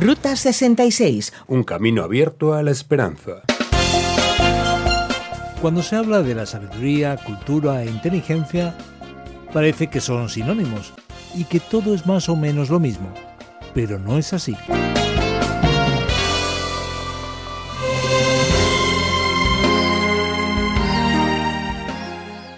Ruta 66. Un camino abierto a la esperanza. Cuando se habla de la sabiduría, cultura e inteligencia, parece que son sinónimos y que todo es más o menos lo mismo, pero no es así.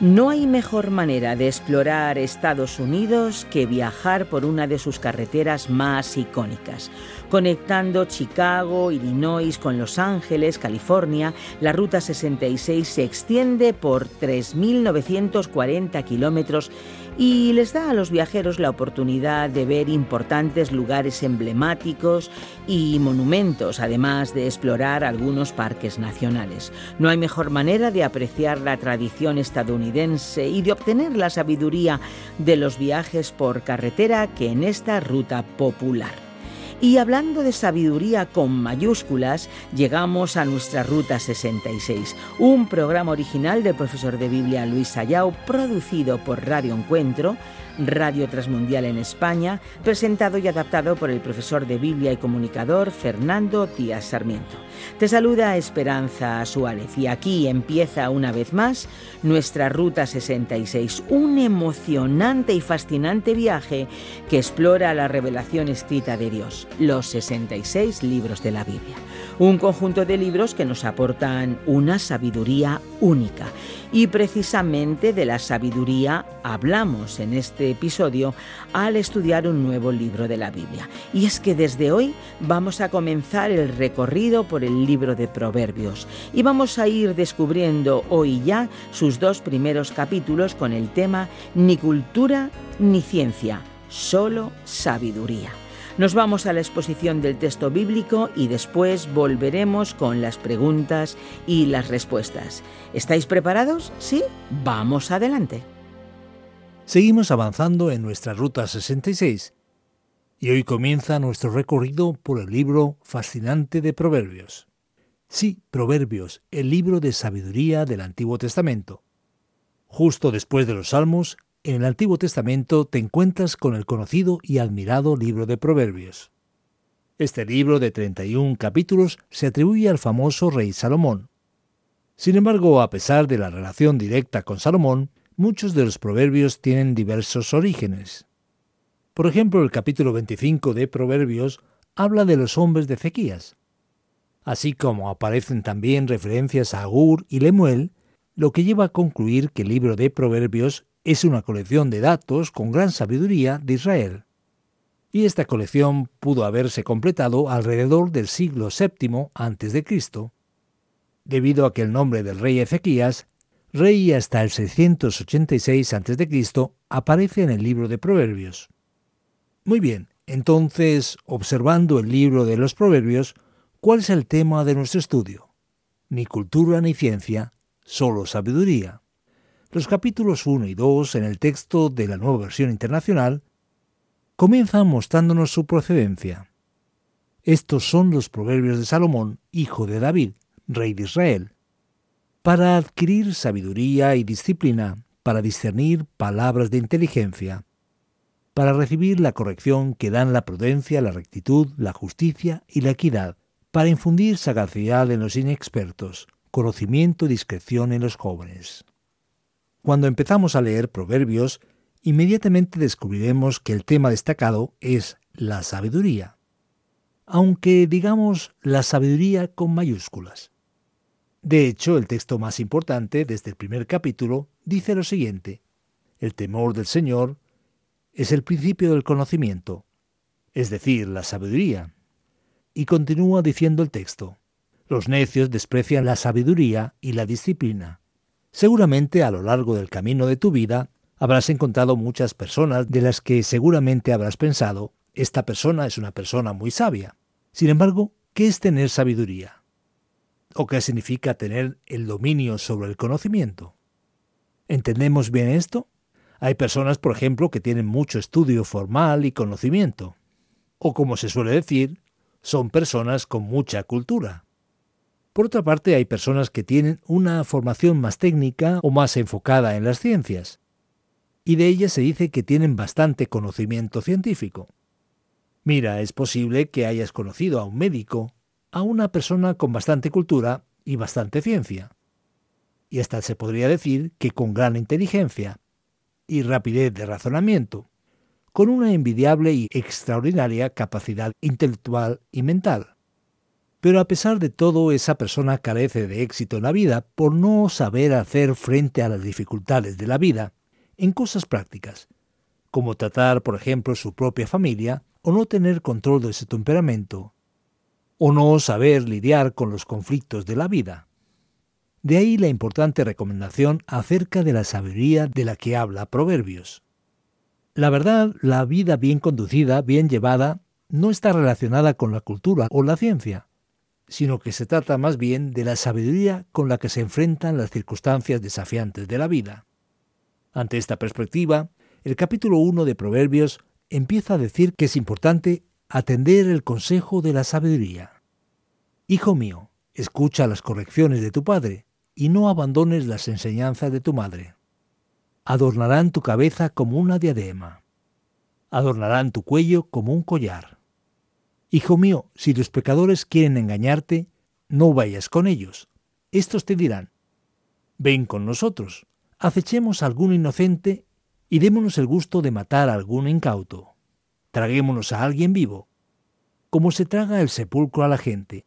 No hay mejor manera de explorar Estados Unidos que viajar por una de sus carreteras más icónicas. Conectando Chicago, Illinois con Los Ángeles, California, la Ruta 66 se extiende por 3.940 kilómetros y les da a los viajeros la oportunidad de ver importantes lugares emblemáticos y monumentos, además de explorar algunos parques nacionales. No hay mejor manera de apreciar la tradición estadounidense y de obtener la sabiduría de los viajes por carretera que en esta ruta popular. Y hablando de sabiduría con mayúsculas, llegamos a nuestra Ruta 66, un programa original del profesor de Biblia Luis Sayao, producido por Radio Encuentro, Radio Transmundial en España, presentado y adaptado por el profesor de Biblia y comunicador Fernando Díaz Sarmiento. Te saluda Esperanza Suárez y aquí empieza una vez más nuestra Ruta 66, un emocionante y fascinante viaje que explora la revelación escrita de Dios, los 66 libros de la Biblia. Un conjunto de libros que nos aportan una sabiduría única y precisamente de la sabiduría hablamos en este episodio al estudiar un nuevo libro de la Biblia. Y es que desde hoy vamos a comenzar el recorrido por el libro de Proverbios y vamos a ir descubriendo hoy ya sus dos primeros capítulos con el tema Ni cultura ni ciencia, solo sabiduría. Nos vamos a la exposición del texto bíblico y después volveremos con las preguntas y las respuestas. ¿Estáis preparados? ¿Sí? Vamos adelante. Seguimos avanzando en nuestra Ruta 66 y hoy comienza nuestro recorrido por el libro fascinante de Proverbios. Sí, Proverbios, el libro de sabiduría del Antiguo Testamento. Justo después de los Salmos, en el Antiguo Testamento te encuentras con el conocido y admirado libro de Proverbios. Este libro de 31 capítulos se atribuye al famoso rey Salomón. Sin embargo, a pesar de la relación directa con Salomón, muchos de los proverbios tienen diversos orígenes. Por ejemplo, el capítulo 25 de Proverbios habla de los hombres de Ezequías. Así como aparecen también referencias a Agur y Lemuel, lo que lleva a concluir que el libro de Proverbios es una colección de datos con gran sabiduría de Israel. Y esta colección pudo haberse completado alrededor del siglo VII a.C., debido a que el nombre del rey Ezequías, rey hasta el 686 a.C., aparece en el libro de Proverbios. Muy bien, entonces, observando el libro de los Proverbios, ¿cuál es el tema de nuestro estudio? Ni cultura ni ciencia, solo sabiduría. Los capítulos 1 y 2 en el texto de la nueva versión internacional comienzan mostrándonos su procedencia. Estos son los proverbios de Salomón, hijo de David, rey de Israel, para adquirir sabiduría y disciplina, para discernir palabras de inteligencia, para recibir la corrección que dan la prudencia, la rectitud, la justicia y la equidad, para infundir sagacidad en los inexpertos, conocimiento y discreción en los jóvenes. Cuando empezamos a leer Proverbios, inmediatamente descubriremos que el tema destacado es la sabiduría, aunque digamos la sabiduría con mayúsculas. De hecho, el texto más importante desde el primer capítulo dice lo siguiente, el temor del Señor es el principio del conocimiento, es decir, la sabiduría. Y continúa diciendo el texto, los necios desprecian la sabiduría y la disciplina. Seguramente a lo largo del camino de tu vida habrás encontrado muchas personas de las que seguramente habrás pensado, esta persona es una persona muy sabia. Sin embargo, ¿qué es tener sabiduría? ¿O qué significa tener el dominio sobre el conocimiento? ¿Entendemos bien esto? Hay personas, por ejemplo, que tienen mucho estudio formal y conocimiento. O como se suele decir, son personas con mucha cultura. Por otra parte, hay personas que tienen una formación más técnica o más enfocada en las ciencias, y de ellas se dice que tienen bastante conocimiento científico. Mira, es posible que hayas conocido a un médico, a una persona con bastante cultura y bastante ciencia. Y hasta se podría decir que con gran inteligencia y rapidez de razonamiento, con una envidiable y extraordinaria capacidad intelectual y mental. Pero a pesar de todo, esa persona carece de éxito en la vida por no saber hacer frente a las dificultades de la vida en cosas prácticas, como tratar, por ejemplo, su propia familia, o no tener control de su temperamento, o no saber lidiar con los conflictos de la vida. De ahí la importante recomendación acerca de la sabiduría de la que habla Proverbios. La verdad, la vida bien conducida, bien llevada, no está relacionada con la cultura o la ciencia, sino que se trata más bien de la sabiduría con la que se enfrentan las circunstancias desafiantes de la vida. Ante esta perspectiva, el capítulo 1 de Proverbios empieza a decir que es importante atender el consejo de la sabiduría. Hijo mío, escucha las correcciones de tu padre y no abandones las enseñanzas de tu madre. Adornarán tu cabeza como una diadema. Adornarán tu cuello como un collar. Hijo mío, si los pecadores quieren engañarte, no vayas con ellos. Estos te dirán, ven con nosotros, acechemos a algún inocente y démonos el gusto de matar a algún incauto. Traguémonos a alguien vivo, como se traga el sepulcro a la gente.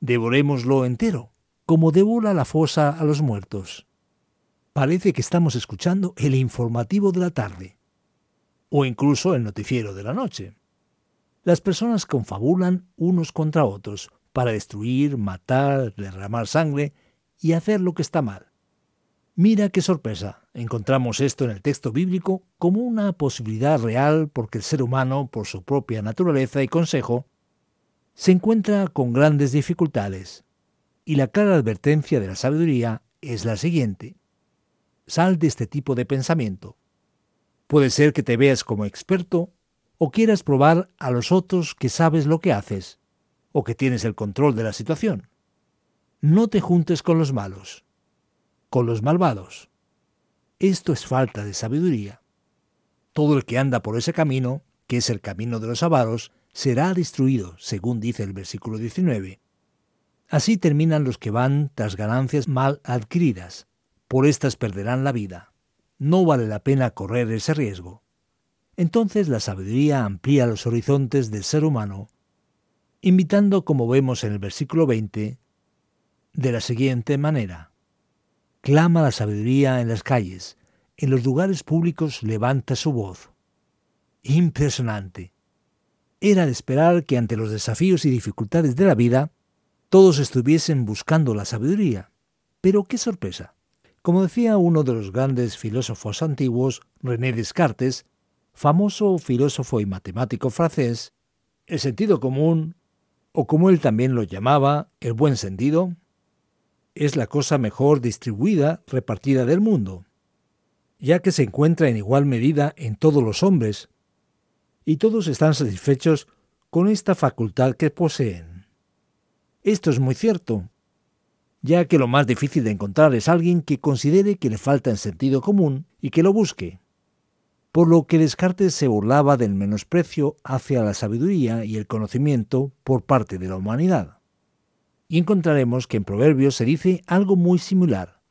Devorémoslo entero, como devora la fosa a los muertos. Parece que estamos escuchando el informativo de la tarde, o incluso el noticiero de la noche. Las personas confabulan unos contra otros para destruir, matar, derramar sangre y hacer lo que está mal. Mira qué sorpresa. Encontramos esto en el texto bíblico como una posibilidad real porque el ser humano, por su propia naturaleza y consejo, se encuentra con grandes dificultades. Y la clara advertencia de la sabiduría es la siguiente. Sal de este tipo de pensamiento. Puede ser que te veas como experto o quieras probar a los otros que sabes lo que haces o que tienes el control de la situación. No te juntes con los malos con los malvados. Esto es falta de sabiduría. Todo el que anda por ese camino, que es el camino de los avaros, será destruido, según dice el versículo 19. Así terminan los que van tras ganancias mal adquiridas. Por estas perderán la vida. No vale la pena correr ese riesgo. Entonces la sabiduría amplía los horizontes del ser humano, invitando, como vemos en el versículo 20, de la siguiente manera clama la sabiduría en las calles, en los lugares públicos levanta su voz. Impresionante. Era de esperar que ante los desafíos y dificultades de la vida, todos estuviesen buscando la sabiduría. Pero qué sorpresa. Como decía uno de los grandes filósofos antiguos, René Descartes, famoso filósofo y matemático francés, el sentido común, o como él también lo llamaba, el buen sentido, es la cosa mejor distribuida, repartida del mundo, ya que se encuentra en igual medida en todos los hombres, y todos están satisfechos con esta facultad que poseen. Esto es muy cierto, ya que lo más difícil de encontrar es alguien que considere que le falta el sentido común y que lo busque. Por lo que Descartes se burlaba del menosprecio hacia la sabiduría y el conocimiento por parte de la humanidad. Y encontraremos que en Proverbios se dice algo muy similar.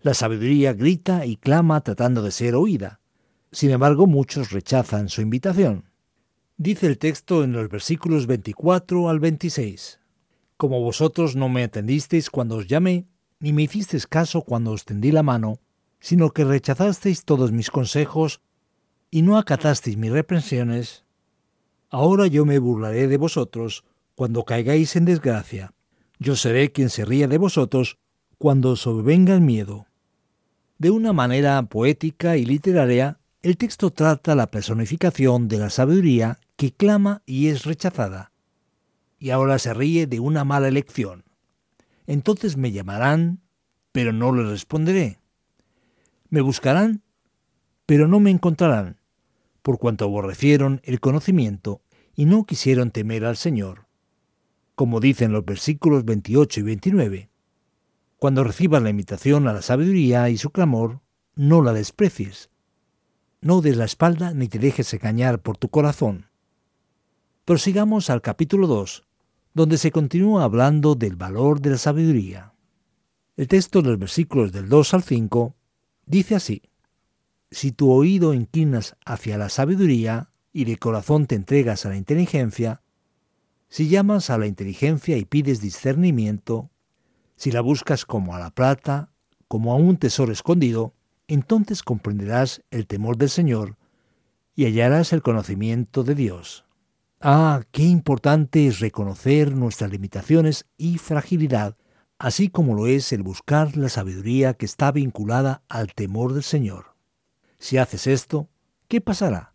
La sabiduría grita y clama tratando de ser oída. Sin embargo, muchos rechazan su invitación. Dice el texto en los versículos 24 al 26. Como vosotros no me atendisteis cuando os llamé, ni me hicisteis caso cuando os tendí la mano, sino que rechazasteis todos mis consejos y no acatasteis mis reprensiones, ahora yo me burlaré de vosotros cuando caigáis en desgracia yo seré quien se ría de vosotros cuando sobrevenga el miedo. De una manera poética y literaria, el texto trata la personificación de la sabiduría que clama y es rechazada. Y ahora se ríe de una mala elección. Entonces me llamarán, pero no les responderé. Me buscarán, pero no me encontrarán, por cuanto aborrecieron el conocimiento y no quisieron temer al Señor como dicen los versículos 28 y 29. Cuando recibas la invitación a la sabiduría y su clamor, no la desprecies. No des la espalda ni te dejes engañar por tu corazón. prosigamos al capítulo 2, donde se continúa hablando del valor de la sabiduría. El texto de los versículos del 2 al 5 dice así, Si tu oído inclinas hacia la sabiduría y de corazón te entregas a la inteligencia, si llamas a la inteligencia y pides discernimiento, si la buscas como a la plata, como a un tesoro escondido, entonces comprenderás el temor del Señor y hallarás el conocimiento de Dios. Ah, qué importante es reconocer nuestras limitaciones y fragilidad, así como lo es el buscar la sabiduría que está vinculada al temor del Señor. Si haces esto, ¿qué pasará?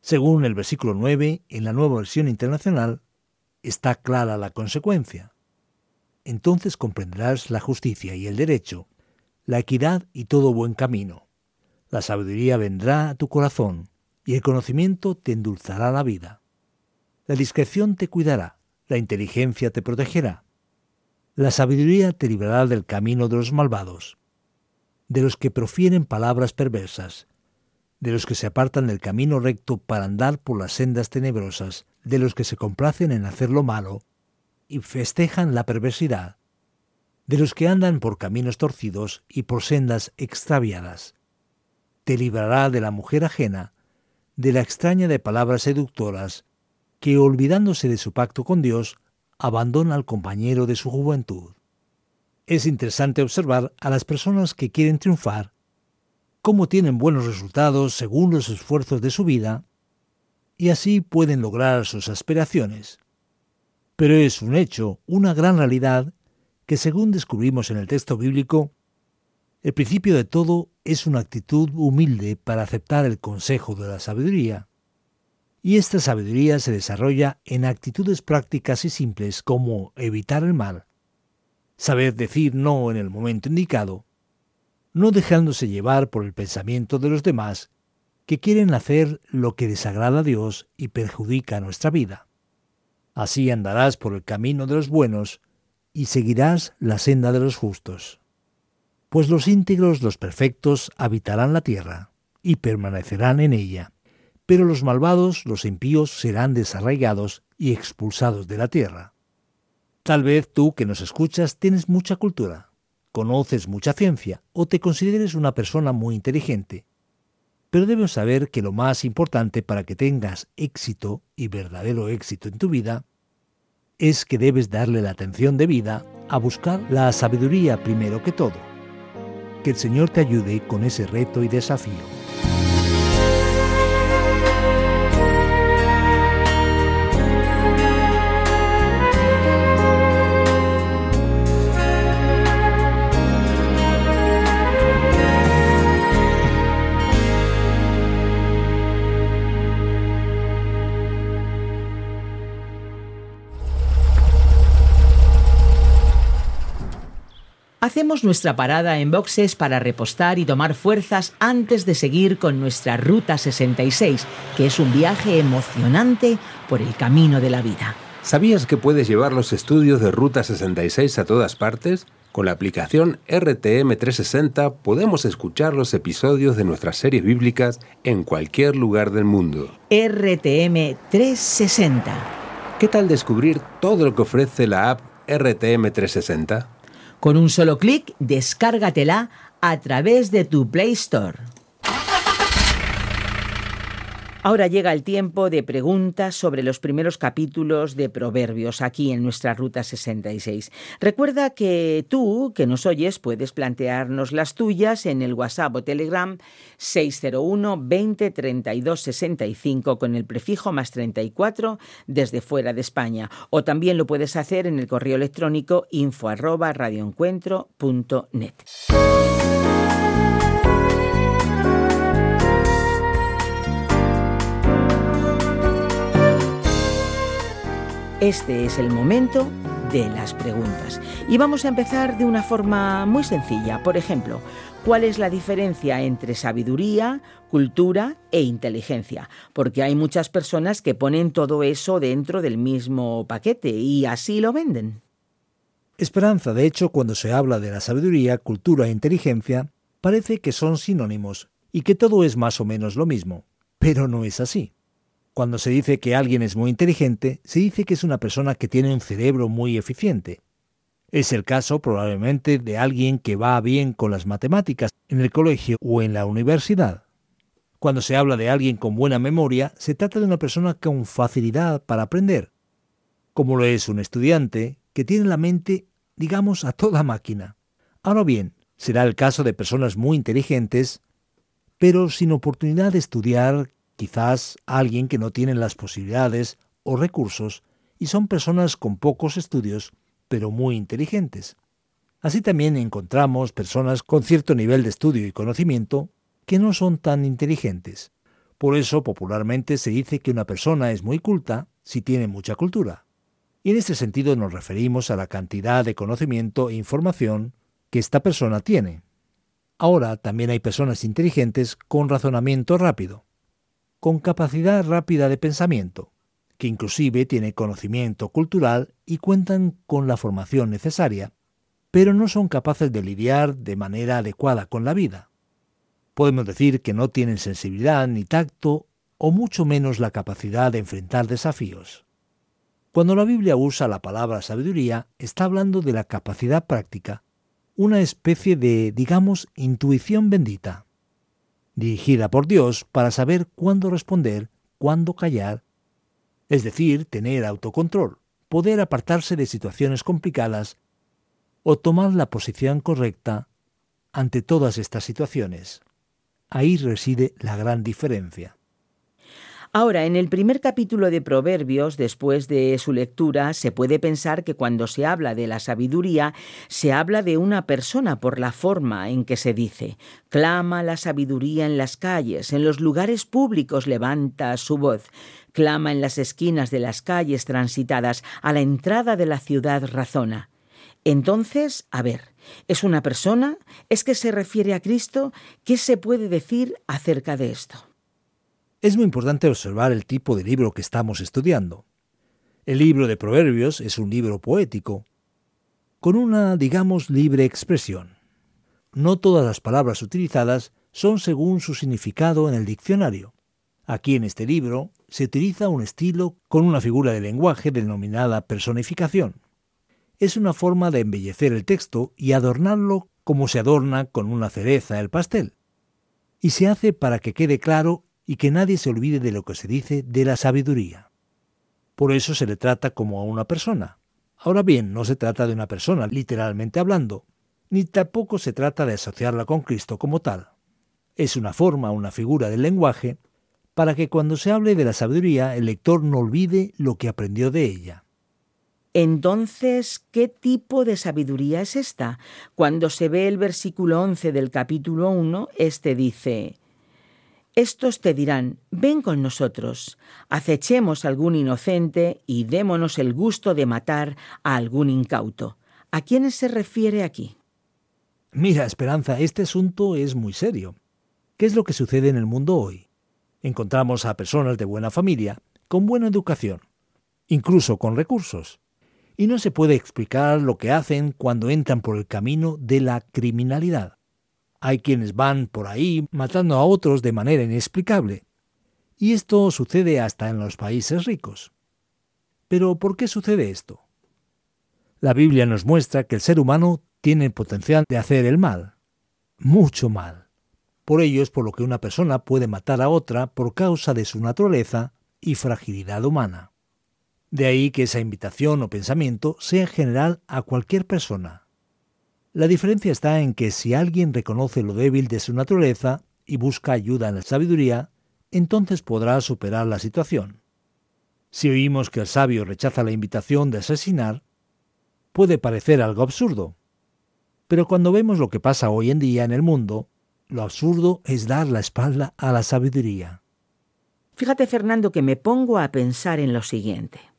Según el versículo 9, en la nueva versión internacional, está clara la consecuencia. Entonces comprenderás la justicia y el derecho, la equidad y todo buen camino. La sabiduría vendrá a tu corazón, y el conocimiento te endulzará la vida. La discreción te cuidará, la inteligencia te protegerá. La sabiduría te librará del camino de los malvados, de los que profieren palabras perversas, de los que se apartan del camino recto para andar por las sendas tenebrosas, de los que se complacen en hacer lo malo y festejan la perversidad, de los que andan por caminos torcidos y por sendas extraviadas. Te librará de la mujer ajena, de la extraña de palabras seductoras, que olvidándose de su pacto con Dios, abandona al compañero de su juventud. Es interesante observar a las personas que quieren triunfar, cómo tienen buenos resultados según los esfuerzos de su vida, y así pueden lograr sus aspiraciones. Pero es un hecho, una gran realidad, que según descubrimos en el texto bíblico, el principio de todo es una actitud humilde para aceptar el consejo de la sabiduría y esta sabiduría se desarrolla en actitudes prácticas y simples como evitar el mal, saber decir no en el momento indicado, no dejándose llevar por el pensamiento de los demás que quieren hacer lo que desagrada a Dios y perjudica nuestra vida. Así andarás por el camino de los buenos y seguirás la senda de los justos. Pues los íntegros, los perfectos, habitarán la tierra y permanecerán en ella pero los malvados, los impíos, serán desarraigados y expulsados de la tierra. Tal vez tú que nos escuchas tienes mucha cultura, conoces mucha ciencia o te consideres una persona muy inteligente, pero debes saber que lo más importante para que tengas éxito y verdadero éxito en tu vida es que debes darle la atención debida a buscar la sabiduría primero que todo. Que el Señor te ayude con ese reto y desafío. Hacemos nuestra parada en boxes para repostar y tomar fuerzas antes de seguir con nuestra Ruta 66, que es un viaje emocionante por el camino de la vida. ¿Sabías que puedes llevar los estudios de Ruta 66 a todas partes? Con la aplicación RTM 360 podemos escuchar los episodios de nuestras series bíblicas en cualquier lugar del mundo. RTM 360. ¿Qué tal descubrir todo lo que ofrece la app RTM 360? Con un solo clic, descárgatela a través de tu Play Store. Ahora llega el tiempo de preguntas sobre los primeros capítulos de Proverbios aquí en nuestra Ruta 66. Recuerda que tú, que nos oyes, puedes plantearnos las tuyas en el WhatsApp o Telegram 601 20 32 65 con el prefijo más 34 desde fuera de España. O también lo puedes hacer en el correo electrónico info arroba radioencuentro.net. Este es el momento de las preguntas. Y vamos a empezar de una forma muy sencilla. Por ejemplo, ¿cuál es la diferencia entre sabiduría, cultura e inteligencia? Porque hay muchas personas que ponen todo eso dentro del mismo paquete y así lo venden. Esperanza, de hecho, cuando se habla de la sabiduría, cultura e inteligencia, parece que son sinónimos y que todo es más o menos lo mismo. Pero no es así. Cuando se dice que alguien es muy inteligente, se dice que es una persona que tiene un cerebro muy eficiente. Es el caso probablemente de alguien que va bien con las matemáticas en el colegio o en la universidad. Cuando se habla de alguien con buena memoria, se trata de una persona con facilidad para aprender, como lo es un estudiante que tiene la mente, digamos, a toda máquina. Ahora bien, será el caso de personas muy inteligentes, pero sin oportunidad de estudiar, quizás alguien que no tiene las posibilidades o recursos, y son personas con pocos estudios, pero muy inteligentes. Así también encontramos personas con cierto nivel de estudio y conocimiento que no son tan inteligentes. Por eso popularmente se dice que una persona es muy culta si tiene mucha cultura. Y en este sentido nos referimos a la cantidad de conocimiento e información que esta persona tiene. Ahora también hay personas inteligentes con razonamiento rápido, con capacidad rápida de pensamiento, que inclusive tienen conocimiento cultural y cuentan con la formación necesaria, pero no son capaces de lidiar de manera adecuada con la vida. Podemos decir que no tienen sensibilidad ni tacto o mucho menos la capacidad de enfrentar desafíos. Cuando la Biblia usa la palabra sabiduría, está hablando de la capacidad práctica, una especie de, digamos, intuición bendita, dirigida por Dios para saber cuándo responder, cuándo callar, es decir, tener autocontrol, poder apartarse de situaciones complicadas o tomar la posición correcta ante todas estas situaciones. Ahí reside la gran diferencia. Ahora, en el primer capítulo de Proverbios, después de su lectura, se puede pensar que cuando se habla de la sabiduría, se habla de una persona por la forma en que se dice. Clama la sabiduría en las calles, en los lugares públicos levanta su voz. Clama en las esquinas de las calles transitadas, a la entrada de la ciudad razona. Entonces, a ver, ¿es una persona? ¿Es que se refiere a Cristo? ¿Qué se puede decir acerca de esto? Es muy importante observar el tipo de libro que estamos estudiando. El libro de Proverbios es un libro poético, con una, digamos, libre expresión. No todas las palabras utilizadas son según su significado en el diccionario. Aquí en este libro se utiliza un estilo con una figura de lenguaje denominada personificación es una forma de embellecer el texto y adornarlo como se adorna con una cereza el pastel. Y se hace para que quede claro y que nadie se olvide de lo que se dice de la sabiduría. Por eso se le trata como a una persona. Ahora bien, no se trata de una persona, literalmente hablando, ni tampoco se trata de asociarla con Cristo como tal. Es una forma, una figura del lenguaje, para que cuando se hable de la sabiduría el lector no olvide lo que aprendió de ella. Entonces, ¿qué tipo de sabiduría es esta? Cuando se ve el versículo 11 del capítulo 1, este dice, Estos te dirán, ven con nosotros, acechemos a algún inocente y démonos el gusto de matar a algún incauto. ¿A quiénes se refiere aquí? Mira, Esperanza, este asunto es muy serio. ¿Qué es lo que sucede en el mundo hoy? Encontramos a personas de buena familia, con buena educación, incluso con recursos y no se puede explicar lo que hacen cuando entran por el camino de la criminalidad. Hay quienes van por ahí matando a otros de manera inexplicable. Y esto sucede hasta en los países ricos. Pero ¿por qué sucede esto? La Biblia nos muestra que el ser humano tiene el potencial de hacer el mal, mucho mal. Por ello es por lo que una persona puede matar a otra por causa de su naturaleza y fragilidad humana. De ahí que esa invitación o pensamiento sea general a cualquier persona. La diferencia está en que si alguien reconoce lo débil de su naturaleza y busca ayuda en la sabiduría, entonces podrá superar la situación. Si oímos que el sabio rechaza la invitación de asesinar, puede parecer algo absurdo. Pero cuando vemos lo que pasa hoy en día en el mundo, lo absurdo es dar la espalda a la sabiduría. Fíjate, Fernando, que me pongo a pensar en lo siguiente.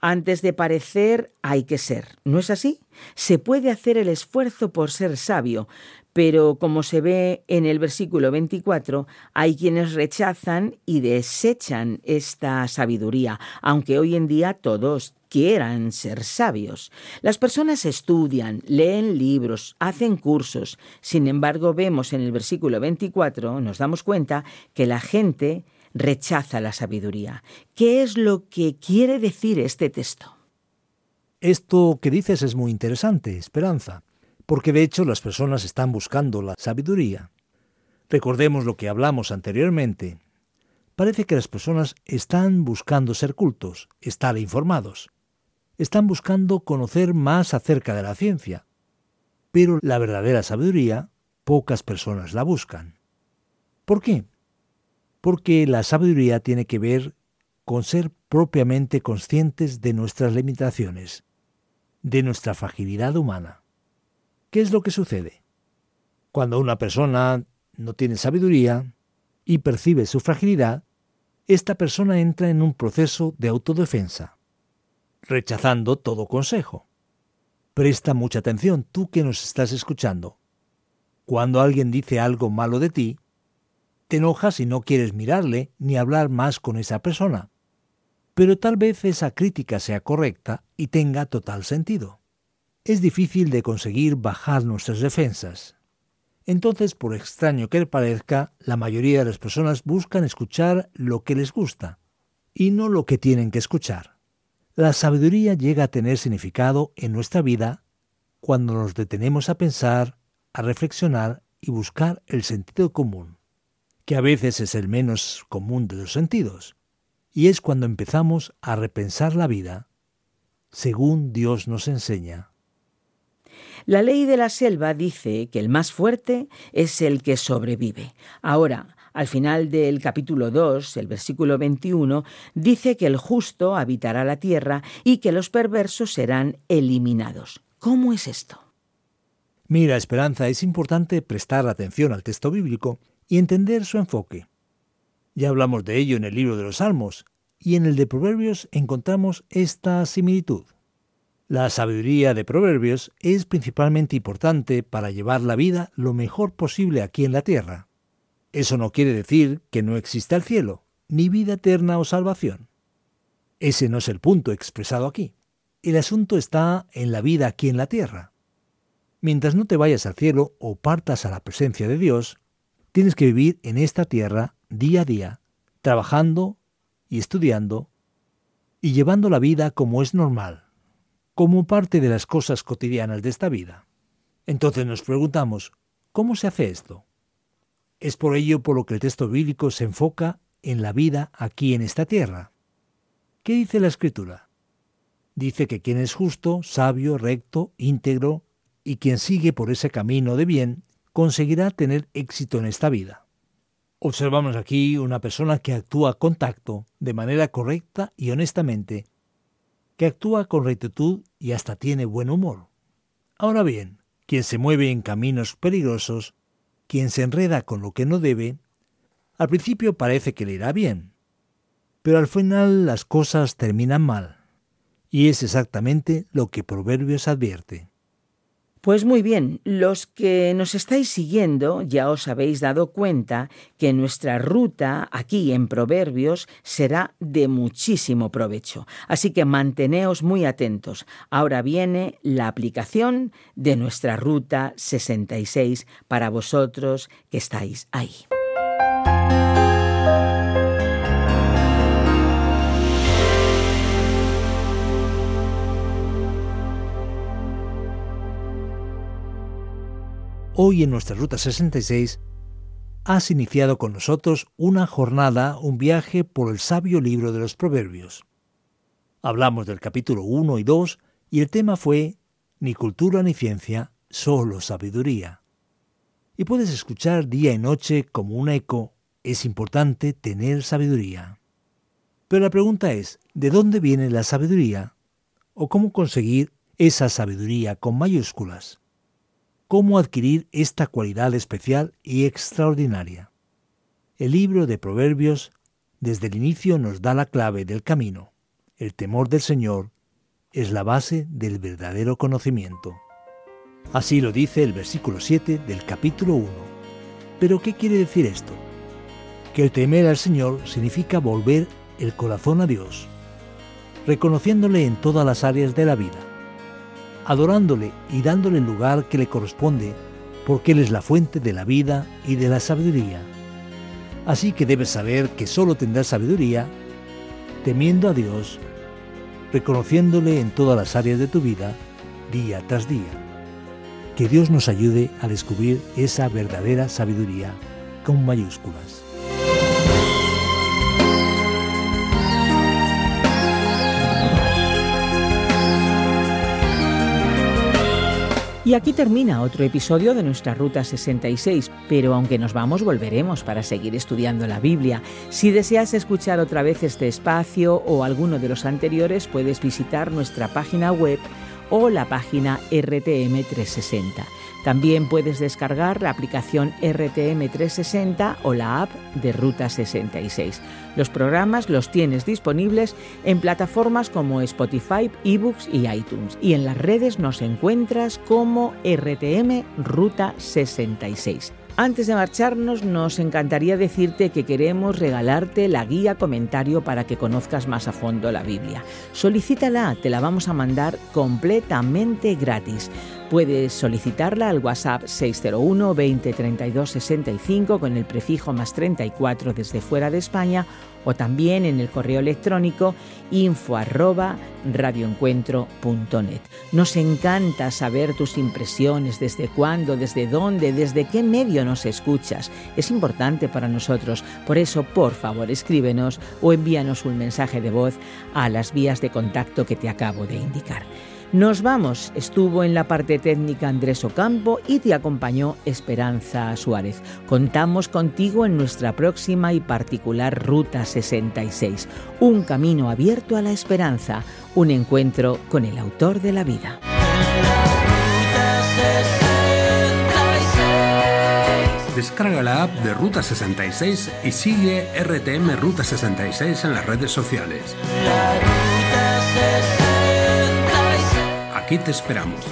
Antes de parecer hay que ser, ¿no es así? Se puede hacer el esfuerzo por ser sabio, pero como se ve en el versículo 24, hay quienes rechazan y desechan esta sabiduría, aunque hoy en día todos quieran ser sabios. Las personas estudian, leen libros, hacen cursos. Sin embargo, vemos en el versículo 24, nos damos cuenta que la gente rechaza la sabiduría. ¿Qué es lo que quiere decir este texto? Esto que dices es muy interesante, Esperanza, porque de hecho las personas están buscando la sabiduría. Recordemos lo que hablamos anteriormente. Parece que las personas están buscando ser cultos, estar informados. Están buscando conocer más acerca de la ciencia. Pero la verdadera sabiduría, pocas personas la buscan. ¿Por qué? Porque la sabiduría tiene que ver con ser propiamente conscientes de nuestras limitaciones, de nuestra fragilidad humana. ¿Qué es lo que sucede? Cuando una persona no tiene sabiduría y percibe su fragilidad, esta persona entra en un proceso de autodefensa, rechazando todo consejo. Presta mucha atención, tú que nos estás escuchando. Cuando alguien dice algo malo de ti, te enojas y no quieres mirarle ni hablar más con esa persona. Pero tal vez esa crítica sea correcta y tenga total sentido. Es difícil de conseguir bajar nuestras defensas. Entonces, por extraño que parezca, la mayoría de las personas buscan escuchar lo que les gusta y no lo que tienen que escuchar. La sabiduría llega a tener significado en nuestra vida cuando nos detenemos a pensar, a reflexionar y buscar el sentido común, que a veces es el menos común de los sentidos, y es cuando empezamos a repensar la vida según Dios nos enseña. La ley de la selva dice que el más fuerte es el que sobrevive. Ahora, al final del capítulo 2, el versículo 21, dice que el justo habitará la tierra y que los perversos serán eliminados. ¿Cómo es esto? Mira, Esperanza, es importante prestar atención al texto bíblico y entender su enfoque. Ya hablamos de ello en el libro de los Salmos, y en el de Proverbios encontramos esta similitud. La sabiduría de Proverbios es principalmente importante para llevar la vida lo mejor posible aquí en la tierra. Eso no quiere decir que no exista el cielo, ni vida eterna o salvación. Ese no es el punto expresado aquí. El asunto está en la vida aquí en la tierra. Mientras no te vayas al cielo o partas a la presencia de Dios, tienes que vivir en esta tierra día a día, trabajando y estudiando y llevando la vida como es normal, como parte de las cosas cotidianas de esta vida. Entonces nos preguntamos, ¿cómo se hace esto? Es por ello por lo que el texto bíblico se enfoca en la vida aquí en esta tierra. ¿Qué dice la escritura? Dice que quien es justo, sabio, recto, íntegro, y quien sigue por ese camino de bien, conseguirá tener éxito en esta vida. Observamos aquí una persona que actúa con tacto, de manera correcta y honestamente, que actúa con rectitud y hasta tiene buen humor. Ahora bien, quien se mueve en caminos peligrosos, quien se enreda con lo que no debe, al principio parece que le irá bien, pero al final las cosas terminan mal, y es exactamente lo que Proverbios advierte. Pues muy bien, los que nos estáis siguiendo ya os habéis dado cuenta que nuestra ruta aquí en Proverbios será de muchísimo provecho. Así que manteneos muy atentos. Ahora viene la aplicación de nuestra ruta 66 para vosotros que estáis ahí. Hoy en nuestra Ruta 66 has iniciado con nosotros una jornada, un viaje por el sabio libro de los Proverbios. Hablamos del capítulo 1 y 2 y el tema fue Ni cultura ni ciencia, solo sabiduría. Y puedes escuchar día y noche como un eco, es importante tener sabiduría. Pero la pregunta es, ¿de dónde viene la sabiduría? ¿O cómo conseguir esa sabiduría con mayúsculas? Cómo adquirir esta cualidad especial y extraordinaria. El libro de Proverbios desde el inicio nos da la clave del camino. El temor del Señor es la base del verdadero conocimiento. Así lo dice el versículo 7 del capítulo 1. Pero ¿qué quiere decir esto? Que el temer al Señor significa volver el corazón a Dios, reconociéndole en todas las áreas de la vida adorándole y dándole el lugar que le corresponde, porque Él es la fuente de la vida y de la sabiduría. Así que debes saber que solo tendrás sabiduría temiendo a Dios, reconociéndole en todas las áreas de tu vida, día tras día. Que Dios nos ayude a descubrir esa verdadera sabiduría con mayúsculas. Y aquí termina otro episodio de nuestra Ruta 66, pero aunque nos vamos, volveremos para seguir estudiando la Biblia. Si deseas escuchar otra vez este espacio o alguno de los anteriores, puedes visitar nuestra página web o la página RTM 360. También puedes descargar la aplicación RTM 360 o la app de Ruta 66. Los programas los tienes disponibles en plataformas como Spotify, eBooks y iTunes. Y en las redes nos encuentras como RTM Ruta 66. Antes de marcharnos, nos encantaría decirte que queremos regalarte la guía comentario para que conozcas más a fondo la Biblia. Solicítala, te la vamos a mandar completamente gratis. Puedes solicitarla al WhatsApp 601 20 32 65 con el prefijo más 34 desde fuera de España o también en el correo electrónico info. Nos encanta saber tus impresiones, desde cuándo, desde dónde, desde qué medio nos escuchas. Es importante para nosotros, por eso por favor escríbenos o envíanos un mensaje de voz a las vías de contacto que te acabo de indicar. Nos vamos. Estuvo en la parte técnica Andrés Ocampo y te acompañó Esperanza Suárez. Contamos contigo en nuestra próxima y particular Ruta 66. Un camino abierto a la esperanza. Un encuentro con el autor de la vida. Descarga la app de Ruta 66 y sigue RTM Ruta 66 en las redes sociales. Aquí te esperamos.